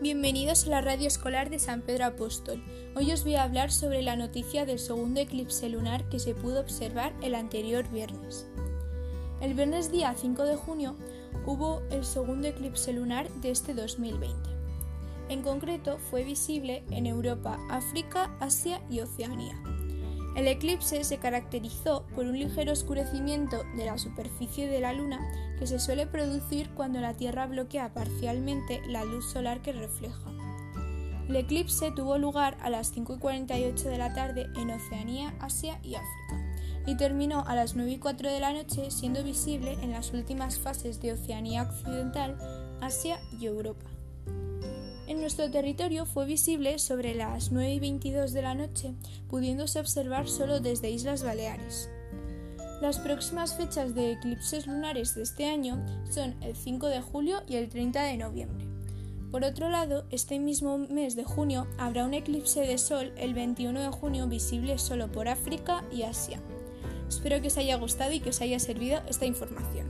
Bienvenidos a la radio escolar de San Pedro Apóstol. Hoy os voy a hablar sobre la noticia del segundo eclipse lunar que se pudo observar el anterior viernes. El viernes día 5 de junio hubo el segundo eclipse lunar de este 2020. En concreto fue visible en Europa, África, Asia y Oceanía. El eclipse se caracterizó por un ligero oscurecimiento de la superficie de la Luna que se suele producir cuando la Tierra bloquea parcialmente la luz solar que refleja. El eclipse tuvo lugar a las 5.48 de la tarde en Oceanía, Asia y África y terminó a las 9 y 4 de la noche siendo visible en las últimas fases de Oceanía Occidental, Asia y Europa. Nuestro territorio fue visible sobre las 9 y 22 de la noche, pudiéndose observar solo desde Islas Baleares. Las próximas fechas de eclipses lunares de este año son el 5 de julio y el 30 de noviembre. Por otro lado, este mismo mes de junio habrá un eclipse de sol el 21 de junio visible solo por África y Asia. Espero que os haya gustado y que os haya servido esta información.